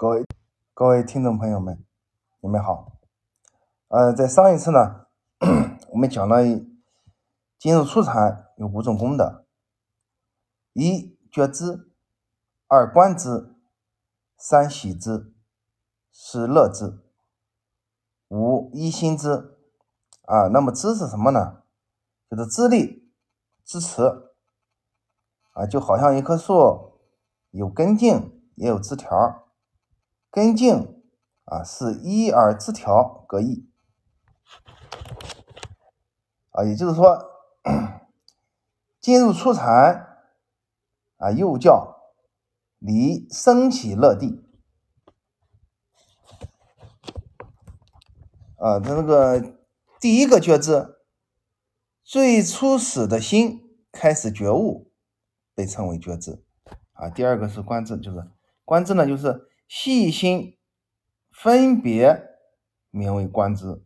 各位各位听众朋友们，你们好。呃，在上一次呢，我们讲了进入初禅有五种功德：一觉知，二观知，三喜知，四乐知，五一心知。啊，那么知是什么呢？就是知力、支持。啊，就好像一棵树有根茎，也有枝条。根茎啊是一而枝条各异啊，也就是说，进入初禅啊，又叫离生起乐地啊，他那个第一个觉知，最初始的心开始觉悟，被称为觉知啊。第二个是观知，就是观知呢，就是。细心分别，名为观之。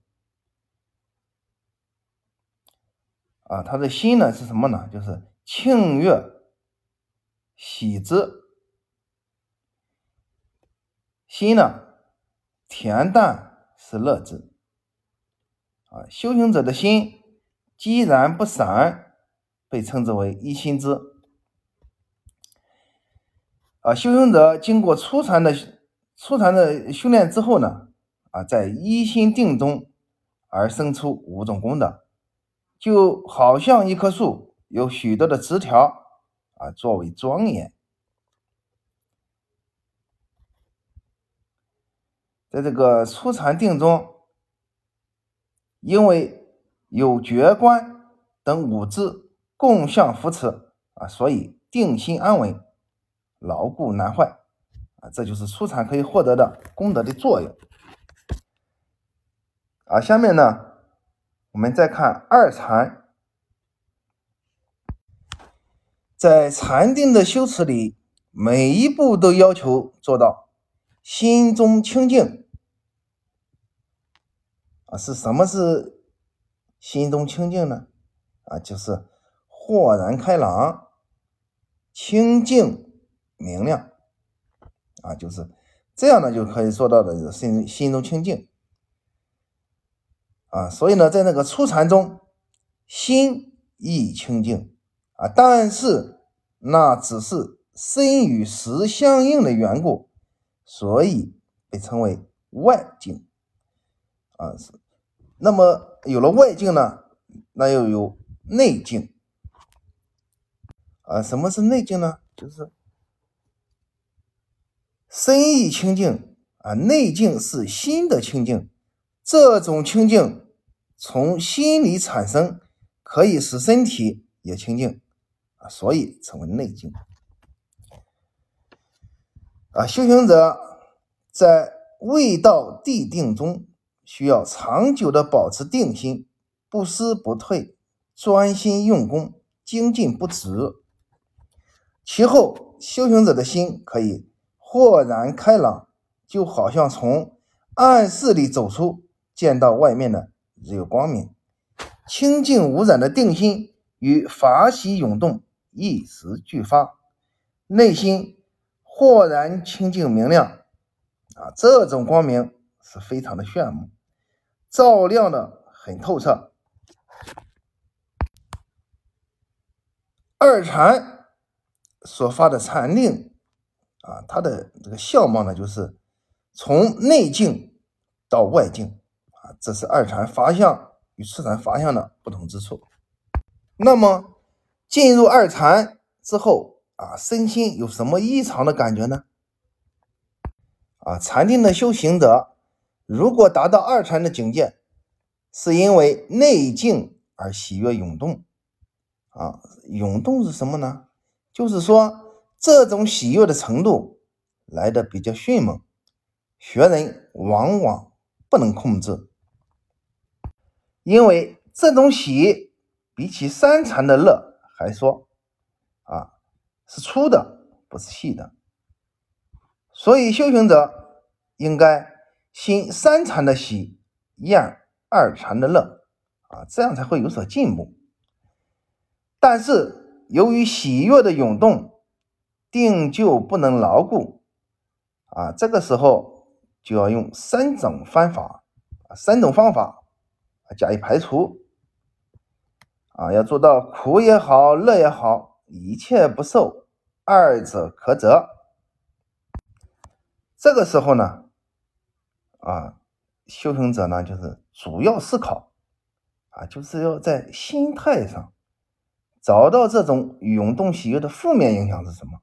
啊，他的心呢是什么呢？就是庆悦、喜之。心呢，恬淡是乐之。啊，修行者的心既然不散，被称之为一心之。啊，修行者经过初禅的。初禅的修炼之后呢，啊，在一心定中而生出五种功德，就好像一棵树有许多的枝条啊，作为庄严。在这个初禅定中，因为有觉观等五智共相扶持啊，所以定心安稳，牢固难坏。这就是初禅可以获得的功德的作用啊。下面呢，我们再看二禅，在禅定的修持里，每一步都要求做到心中清净啊。是什么是心中清净呢？啊，就是豁然开朗、清净明亮。啊，就是这样呢，就可以做到的心心中清净啊。所以呢，在那个初禅中，心亦清净啊，但是那只是身与实相应的缘故，所以被称为外境啊。是，那么有了外境呢，那又有内境啊。什么是内境呢？就是。身意清净啊，内境是心的清净。这种清净从心里产生，可以使身体也清净啊，所以称为内境。啊，修行者在未到地定中，需要长久的保持定心，不思不退，专心用功，精进不止。其后，修行者的心可以。豁然开朗，就好像从暗室里走出，见到外面的日有光明。清净无染的定心与法喜涌动一时俱发，内心豁然清净明亮。啊，这种光明是非常的炫目，照亮的很透彻。二禅所发的禅令。啊，它的这个相貌呢，就是从内境到外境啊，这是二禅法相与初禅法相的不同之处。那么进入二禅之后啊，身心有什么异常的感觉呢？啊，禅定的修行者如果达到二禅的境界，是因为内境而喜悦涌动啊，涌动是什么呢？就是说。这种喜悦的程度来的比较迅猛，学人往往不能控制，因为这种喜比起三禅的乐还说啊是粗的，不是细的，所以修行者应该心三禅的喜，厌二禅的乐啊，这样才会有所进步。但是由于喜悦的涌动。定就不能牢固啊，这个时候就要用三种方法，三种方法加以排除啊，要做到苦也好，乐也好，一切不受，二者可择。这个时候呢，啊，修行者呢就是主要思考啊，就是要在心态上找到这种涌动喜悦的负面影响是什么。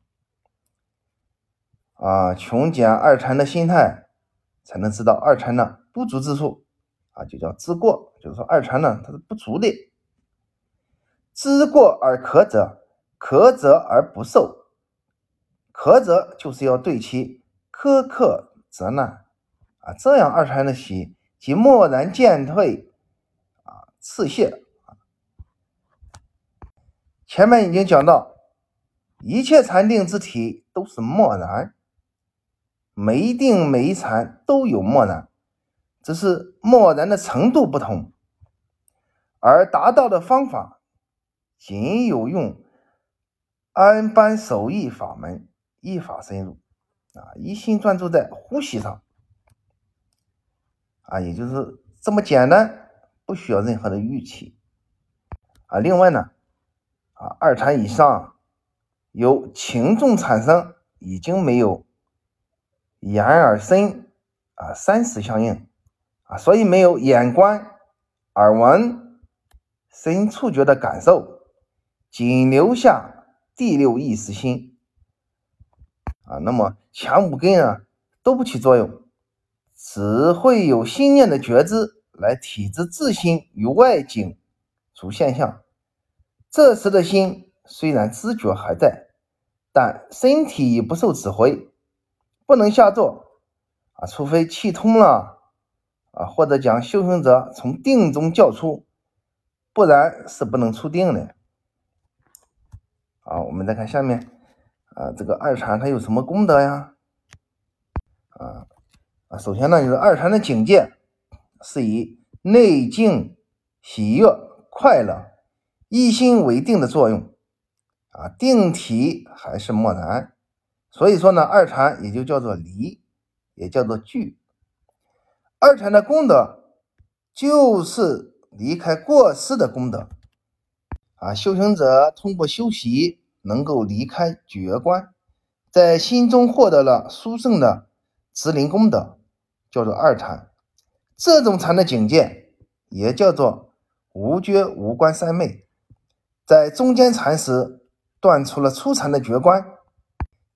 啊，穷简二禅的心态，才能知道二禅的不足之处，啊，就叫知过。就是说，二禅呢，它是不足的。知过而可则，可则而不受。可则就是要对其苛刻责难，啊，这样二禅的习即默然渐退，啊，次谢。前面已经讲到，一切禅定之体都是默然。每一定每一禅都有默然，只是默然的程度不同，而达到的方法仅有用安般守意法门，依法深入啊，一心专注在呼吸上啊，也就是这么简单，不需要任何的预期啊。另外呢，啊，二禅以上由轻重产生，已经没有。眼耳身啊，三识相应啊，所以没有眼观、耳闻、身触觉的感受，仅留下第六意识心啊。那么前五根啊都不起作用，只会有心念的觉知来体知自心与外境诸现象。这时的心虽然知觉还在，但身体已不受指挥。不能下坐啊，除非气通了啊，或者将修行者从定中叫出，不然是不能出定的。好，我们再看下面啊，这个二禅它有什么功德呀？啊啊，首先呢，就是二禅的境界是以内静、喜悦、快乐、一心为定的作用啊，定体还是默然。所以说呢，二禅也就叫做离，也叫做聚。二禅的功德就是离开过失的功德啊。修行者通过修习，能够离开觉观，在心中获得了殊胜的直灵功德，叫做二禅。这种禅的境界也叫做无觉无观三昧，在中间禅时断出了初禅的觉观。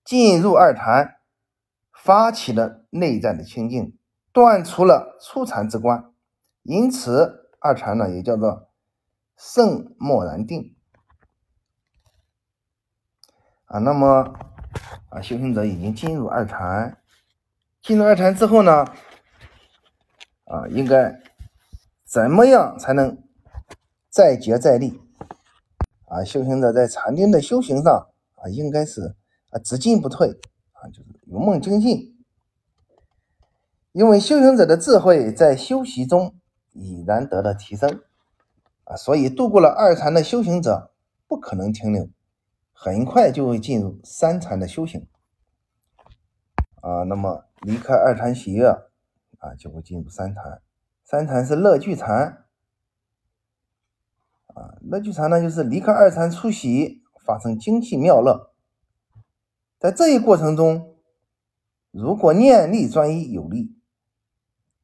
进入二禅，发起了内在的清净，断除了初禅之观，因此二禅呢也叫做圣默然定啊。那么啊，修行者已经进入二禅，进入二禅之后呢，啊，应该怎么样才能再接再厉啊？修行者在禅定的修行上啊，应该是。只进不退啊，就是如梦精进。因为修行者的智慧在修习中已然得到提升啊，所以度过了二禅的修行者不可能停留，很快就会进入三禅的修行啊。那么离开二禅喜悦啊，就会进入三禅。三禅是乐聚禅啊，乐聚禅呢，就是离开二禅出喜，发生精气妙乐。在这一过程中，如果念力专一有力，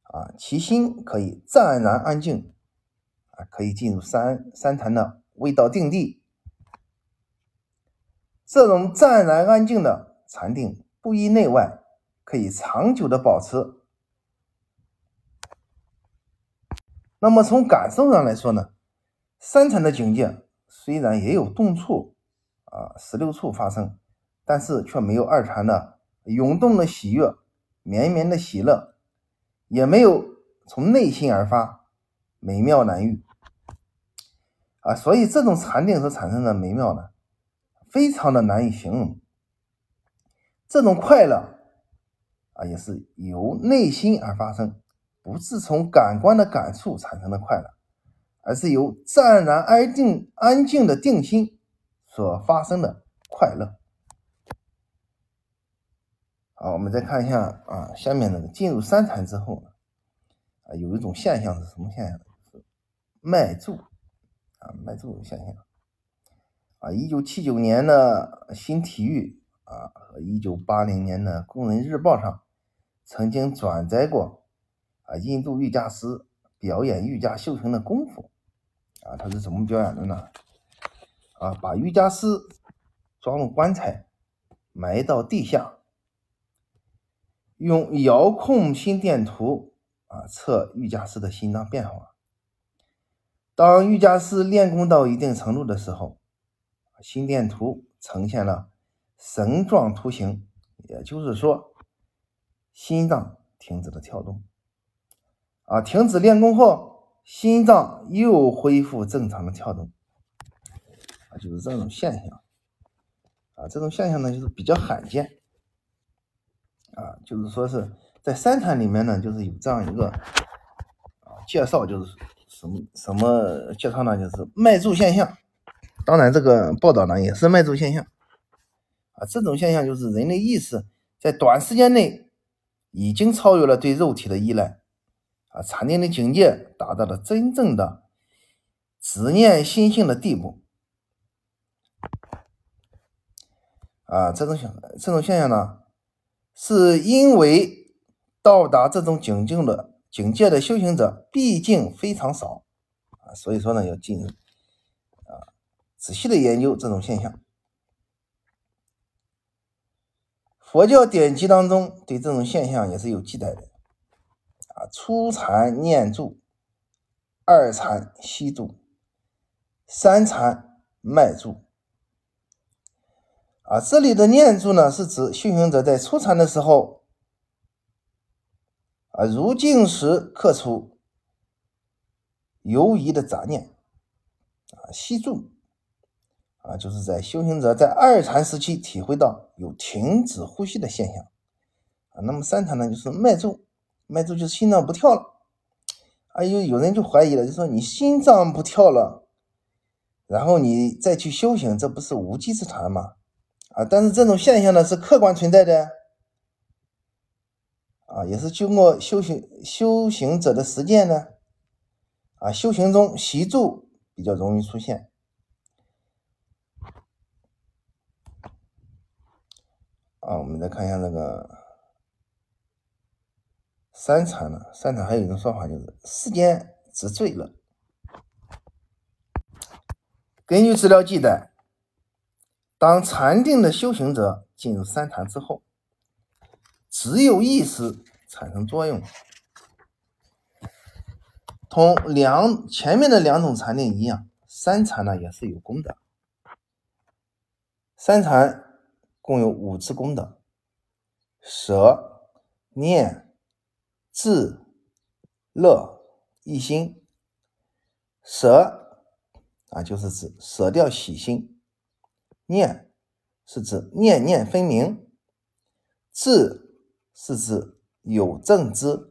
啊，其心可以湛然安静，啊，可以进入三三禅的味道定地。这种湛然安静的禅定，不依内外，可以长久的保持。那么从感受上来说呢，三禅的境界虽然也有动处，啊，十六处发生。但是却没有二禅的涌动的喜悦、绵绵的喜乐，也没有从内心而发美妙难遇啊！所以这种禅定所产生的美妙呢，非常的难以形容。这种快乐啊，也是由内心而发生，不是从感官的感触产生的快乐，而是由湛然安静、安静的定心所发生的快乐。啊，我们再看一下啊，下面那个进入三禅之后呢，啊，有一种现象是什么现象？是脉注啊，脉注现象。啊，一九七九年的《新体育》啊和一九八零年的《工人日报》上曾经转载过啊，印度瑜伽师表演瑜伽修行的功夫啊，他是怎么表演的呢？啊，把瑜伽师装入棺材，埋到地下，用遥控心电图啊测瑜伽师的心脏变化。当瑜伽师练功到一定程度的时候，心电图呈现了绳状图形，也就是说，心脏停止了跳动。啊，停止练功后，心脏又恢复正常的跳动。啊，就是这种现象。啊，这种现象呢，就是比较罕见。啊，就是说是在三禅里面呢，就是有这样一个啊介绍，就是什么什么介绍呢？就是脉注现象。当然，这个报道呢也是脉注现象啊。这种现象就是人类意识在短时间内已经超越了对肉体的依赖啊，禅定的境界达到了真正的执念心性的地步啊。这种现这种现象呢，是因为到达这种境境的境界的修行者毕竟非常少啊，所以说呢要进入。仔细的研究这种现象，佛教典籍当中对这种现象也是有记载的啊。初禅念住，二禅息住，三禅脉住。啊，这里的念住呢，是指修行者在初禅的时候，啊，入静时刻出犹疑的杂念，啊，息住。啊，就是在修行者在二禅时期体会到有停止呼吸的现象啊。那么三禅呢，就是脉住，脉住就是心脏不跳了。啊，有有人就怀疑了，就说你心脏不跳了，然后你再去修行，这不是无稽之谈吗？啊，但是这种现象呢是客观存在的，啊，也是经过修行修行者的实践呢，啊，修行中习住比较容易出现。啊，我们再看一下那个三禅呢？三禅还有一种说法，就是世间之最了。根据资料记载，当禅定的修行者进入三禅之后，只有意识产生作用，同两前面的两种禅定一样，三禅呢也是有功的。三禅。共有五次功德：舍、念、智、乐、一心。舍啊，就是指舍掉喜心；念是指念念分明；智是指有正知。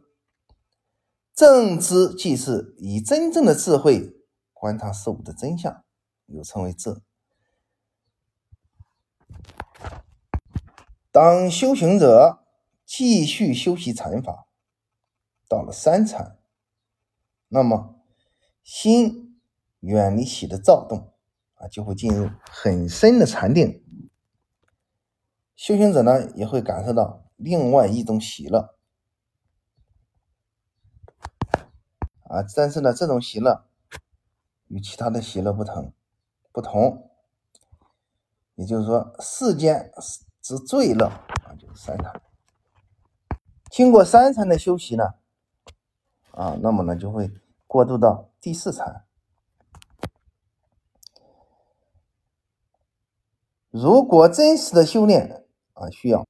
正知即是以真正的智慧观察事物的真相，又称为智。当修行者继续修习禅法，到了三禅，那么心远离喜的躁动啊，就会进入很深的禅定。修行者呢，也会感受到另外一种喜乐啊，但是呢，这种喜乐与其他的喜乐不同，不同，也就是说，世间。之最乐啊，就是三禅。经过三禅的修习呢，啊，那么呢就会过渡到第四禅。如果真实的修炼啊，需要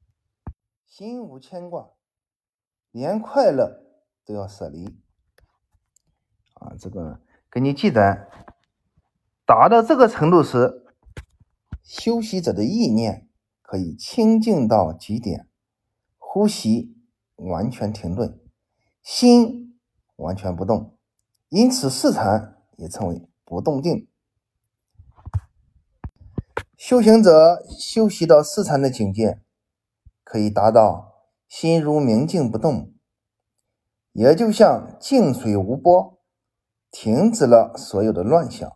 心无牵挂，连快乐都要舍离啊。这个根据记载，达到这个程度时，修习者的意念。可以清静到极点，呼吸完全停顿，心完全不动，因此四禅也称为不动定。修行者修习到四禅的境界，可以达到心如明镜不动，也就像静水无波，停止了所有的乱想，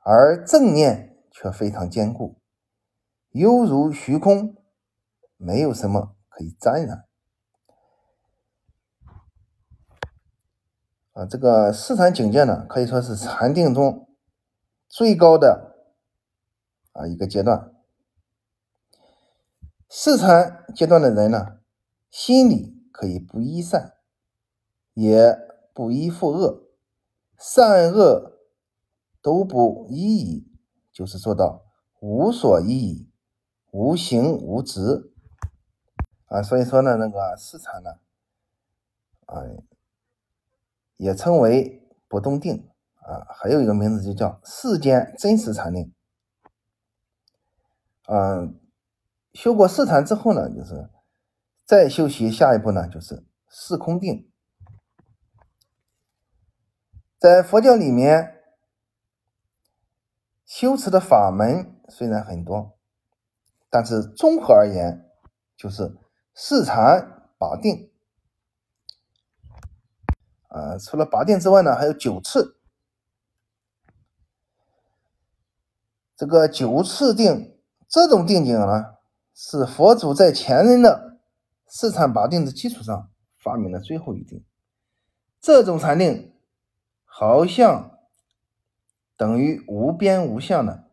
而正念却非常坚固，犹如虚空，没有什么可以沾染。啊，这个四禅境界呢，可以说是禅定中最高的啊一个阶段。四禅阶段的人呢，心里可以不依善，也不依附恶，善恶都不依矣，就是做到无所依矣，无形无执。啊，所以说呢，那个四禅呢，啊。也称为不动定啊，还有一个名字就叫世间真实禅定。嗯，修过四禅之后呢，就是再修习下一步呢，就是四空定。在佛教里面，修持的法门虽然很多，但是综合而言，就是四禅八定。啊，除了八定之外呢，还有九次。这个九次定这种定境呢，是佛祖在前人的四禅八定的基础上发明的最后一定。这种禅定好像等于无边无相的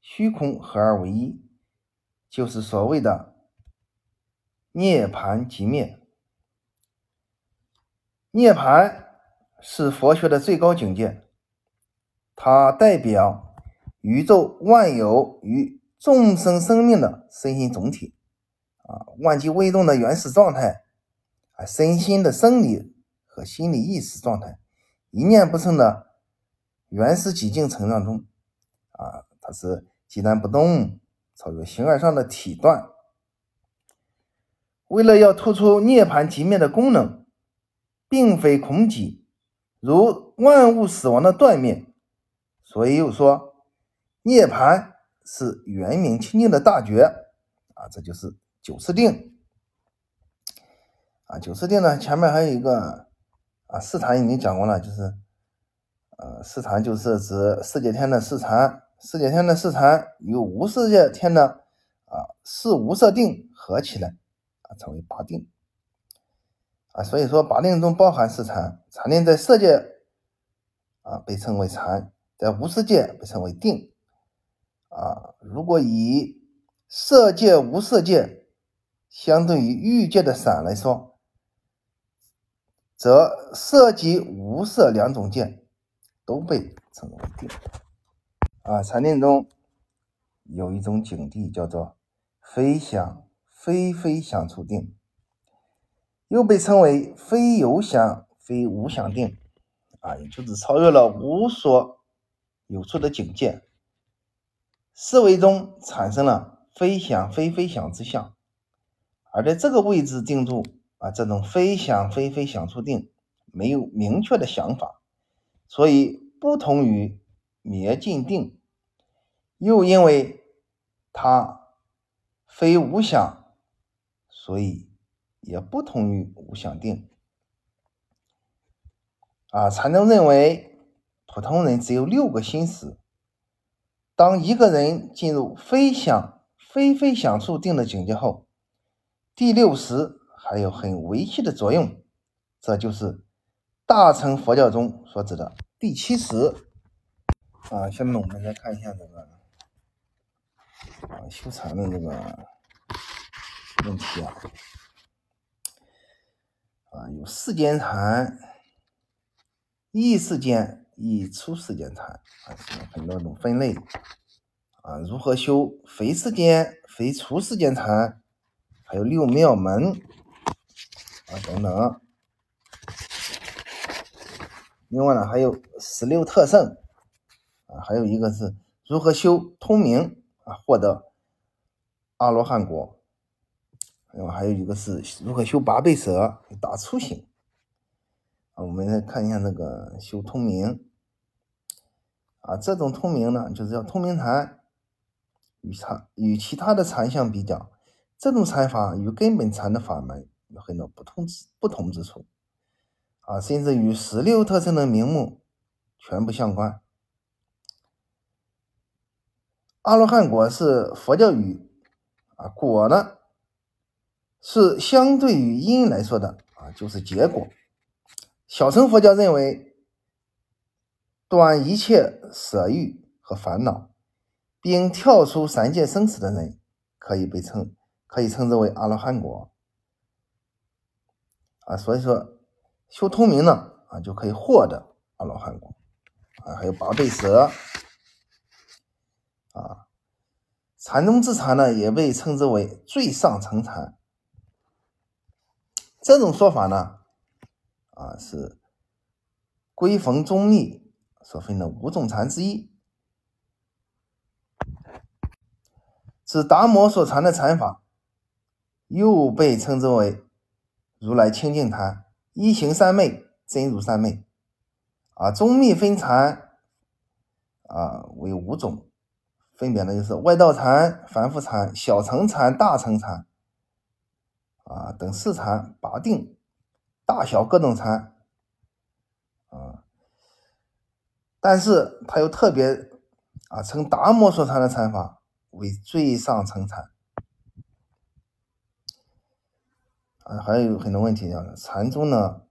虚空合而为一，就是所谓的涅盘即灭。涅槃是佛学的最高境界，它代表宇宙万有与众生生命的身心总体，啊，万机未动的原始状态，啊，身心的生理和心理意识状态，一念不生的原始寂静成长中，啊，它是寂然不动，超越形而上的体断。为了要突出涅槃极灭的功能。并非空寂，如万物死亡的断灭，所以又说涅槃是圆明清净的大觉啊，这就是九次定啊。九次定呢，前面还有一个啊，四禅已经讲过了，就是呃，四禅就是指世界天的四禅，世界天的四禅与无世界天的啊四无色定合起来啊，成为八定。啊，所以说八定中包含四禅，禅定在色界啊被称为禅，在无色界被称为定。啊，如果以色界、无色界相对于欲界的散来说，则色即无色两种界都被称为定。啊，禅定中有一种境地叫做非想非非想处定。又被称为非有想非无想定，啊，也就是超越了无所有处的境界，思维中产生了非想非非想之相，而在这个位置定住啊，这种非想非非想处定没有明确的想法，所以不同于灭尽定，又因为它非无想，所以。也不同于无想定啊。禅宗认为，普通人只有六个心识。当一个人进入非想非非想处定的境界后，第六识还有很维系的作用，这就是大乘佛教中所指的第七识啊。下面我们来看一下这个修禅的这个问题啊。啊，有世间禅、异世间、异出世间禅啊，很多种分类啊。如何修非世间、非出世间禅？还有六妙门啊等等。另外呢，还有十六特胜啊，还有一个是如何修通明啊，获得阿罗汉果。另外还有一个是如何修八倍舍大粗行啊？我们来看一下那个修通明啊，这种通明呢，就是叫通明禅，与禅与其他的禅相比较，这种禅法与根本禅的法门有很多不同之不同之处，啊，甚至与十六特征的名目全不相关。阿罗汉果是佛教语，啊，果呢是相对于因来说的，啊，就是结果。小乘佛教认为，断一切舍欲和烦恼，并跳出三界生死的人，可以被称。可以称之为阿罗汉果啊，所以说修通明呢啊，就可以获得阿罗汉果啊。还有八倍蛇啊，禅宗之禅呢，也被称之为最上层禅。这种说法呢啊，是归逢宗密所分的五种禅之一，指达摩所传的禅法。又被称之为如来清净坛，一行三昧，真如三昧。啊，宗密分禅啊为五种，分别呢就是外道禅、凡夫禅、小乘禅、大乘禅啊等四禅八定，大小各种禅啊。但是他又特别啊称达摩所传的禅法为最上乘禅。啊，还有很多问题，叫禅宗呢，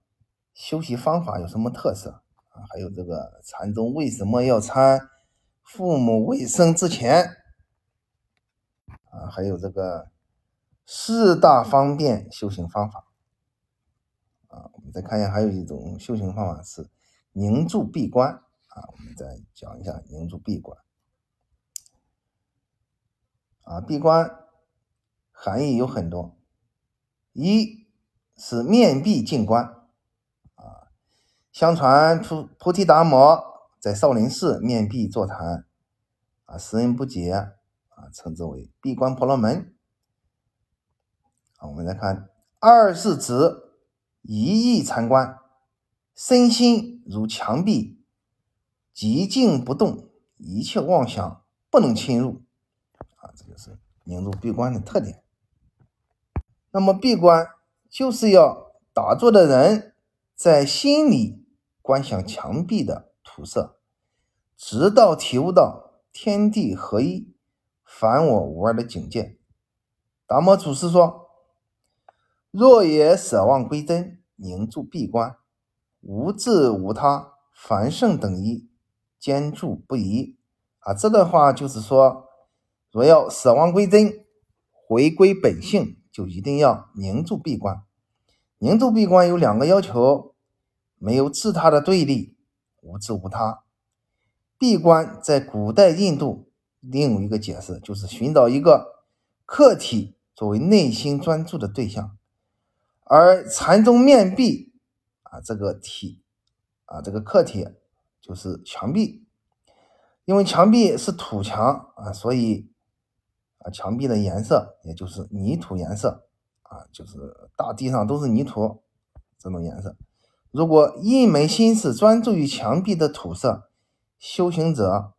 修习方法有什么特色啊？还有这个禅宗为什么要参父母未生之前啊？还有这个四大方便修行方法？再看一下，还有一种修行方法是凝住闭关啊。我们再讲一下凝住闭关啊，闭关含义有很多。一是面壁静观，啊，相传菩菩提达摩在少林寺面壁坐禅，啊，时人不解，啊，称之为闭关婆罗门。啊，我们来看，二是指一意禅观，身心如墙壁，寂静不动，一切妄想不能侵入，啊，这就是凝住闭关的特点。那么闭关就是要打坐的人在心里观想墙壁的土色，直到体悟到天地合一、凡我无二的境界。达摩祖师说：“若也舍妄归真，凝住闭关，无自无他，凡圣等一，坚住不移。”啊，这段话就是说，若要舍妄归真，回归本性。就一定要凝住闭关，凝住闭关有两个要求：没有自他的对立，无自无他。闭关在古代印度另一个解释，就是寻找一个客体作为内心专注的对象。而禅宗面壁啊，这个体啊，这个客体就是墙壁，因为墙壁是土墙啊，所以。啊，墙壁的颜色也就是泥土颜色啊，就是大地上都是泥土这种颜色。如果一门心思专注于墙壁的土色，修行者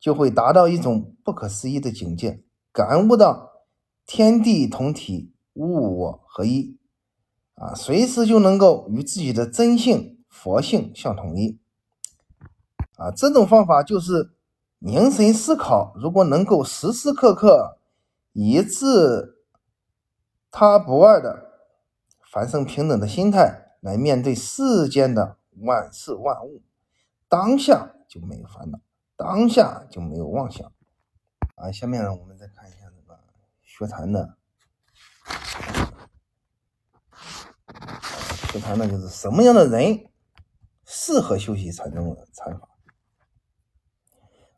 就会达到一种不可思议的境界，感悟到天地同体、物我合一啊，随时就能够与自己的真性、佛性相统一啊。这种方法就是。凝神思考，如果能够时时刻刻以自他不二的凡圣平等的心态来面对世间的万事万物，当下就没有烦恼，当下就没有妄想。啊，下面呢，我们再看一下这个学禅的，学禅呢，就是什么样的人适合修习禅宗的禅法。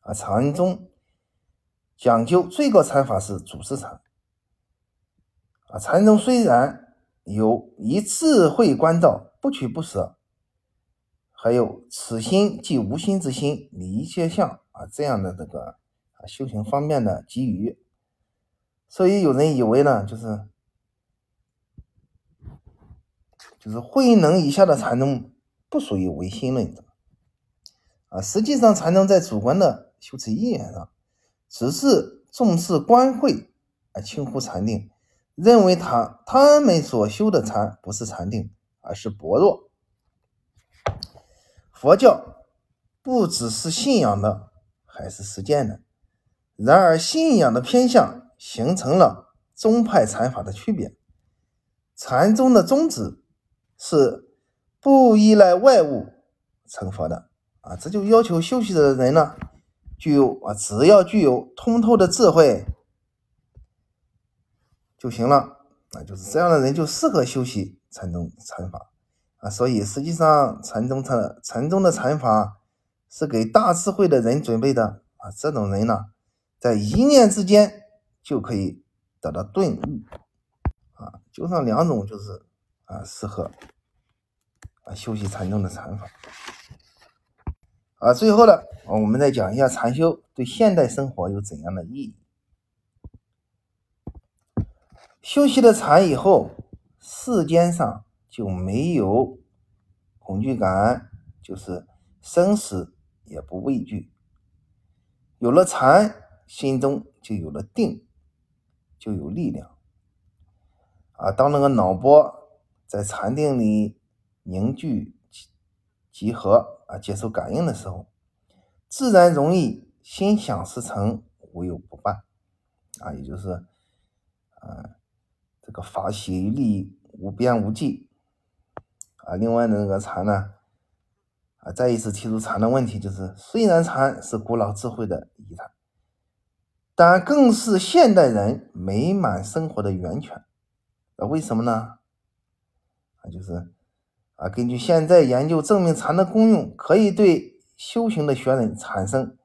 啊，禅宗讲究最高禅法是祖师禅。啊，禅宗虽然有以智慧观照，不取不舍，还有此心即无心之心，离一切相啊这样的这个啊修行方面的给予，所以有人以为呢，就是就是慧能以下的禅宗不属于唯心论的。啊，实际上禅宗在主观的。修持意愿上，只是重视观慧啊轻忽禅定，认为他他们所修的禅不是禅定，而是薄弱。佛教不只是信仰的，还是实践的。然而，信仰的偏向形成了宗派禅法的区别。禅宗的宗旨是不依赖外物成佛的啊，这就要求修习的人呢，具有啊，只要具有通透的智慧就行了啊，就是这样的人就适合修习禅宗禅法啊。所以，实际上禅宗禅禅宗的禅法是给大智慧的人准备的啊，这种人呢。在一念之间就可以得到顿悟啊，就上两种就是啊适合啊修习禅宗的禅法啊。最后呢，我们再讲一下禅修对现代生活有怎样的意义。修习了禅以后，世间上就没有恐惧感，就是生死也不畏惧。有了禅。心中就有了定，就有力量啊！当那个脑波在禅定里凝聚、集合啊，接受感应的时候，自然容易心想事成，无有不办啊！也就是啊，这个法喜利无边无际啊！另外的那个禅呢啊，再一次提出禅的问题，就是虽然禅是古老智慧的遗产。但更是现代人美满生活的源泉，啊，为什么呢？就是啊，根据现在研究证明，禅的功用可以对修行的学人产生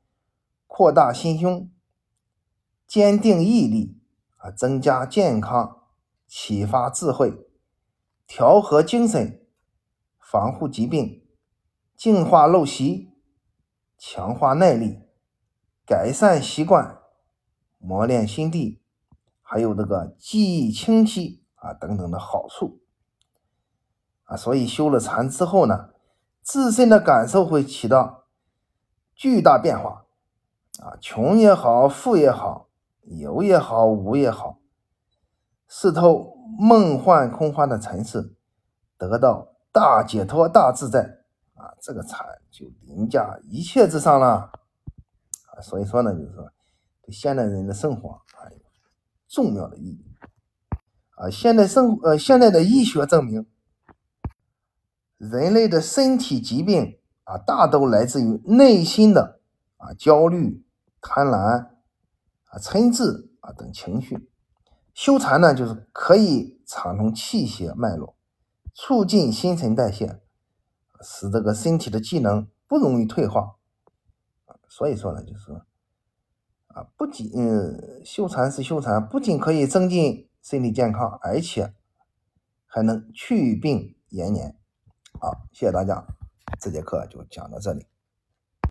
扩大心胸、坚定毅力啊，增加健康、启发智慧、调和精神、防护疾病、净化陋习、强化耐力、改善习惯。磨练心地，还有这个记忆清晰啊等等的好处啊，所以修了禅之后呢，自身的感受会起到巨大变化啊，穷也好，富也好，有也好，无也好，是透梦幻空花的尘世，得到大解脱、大自在啊，这个禅就凌驾一切之上了啊，所以说呢，就是说。对现代人的生活啊有重要的意义啊！现代生呃，现代的医学证明，人类的身体疾病啊，大都来自于内心的啊焦虑、贪婪啊、嗔炽啊等情绪。修禅呢，就是可以畅通气血脉络，促进新陈代谢，使这个身体的机能不容易退化所以说呢，就是。啊，不仅嗯，修禅是修禅，不仅可以增进身体健康，而且还能去病延年。好，谢谢大家，这节课就讲到这里。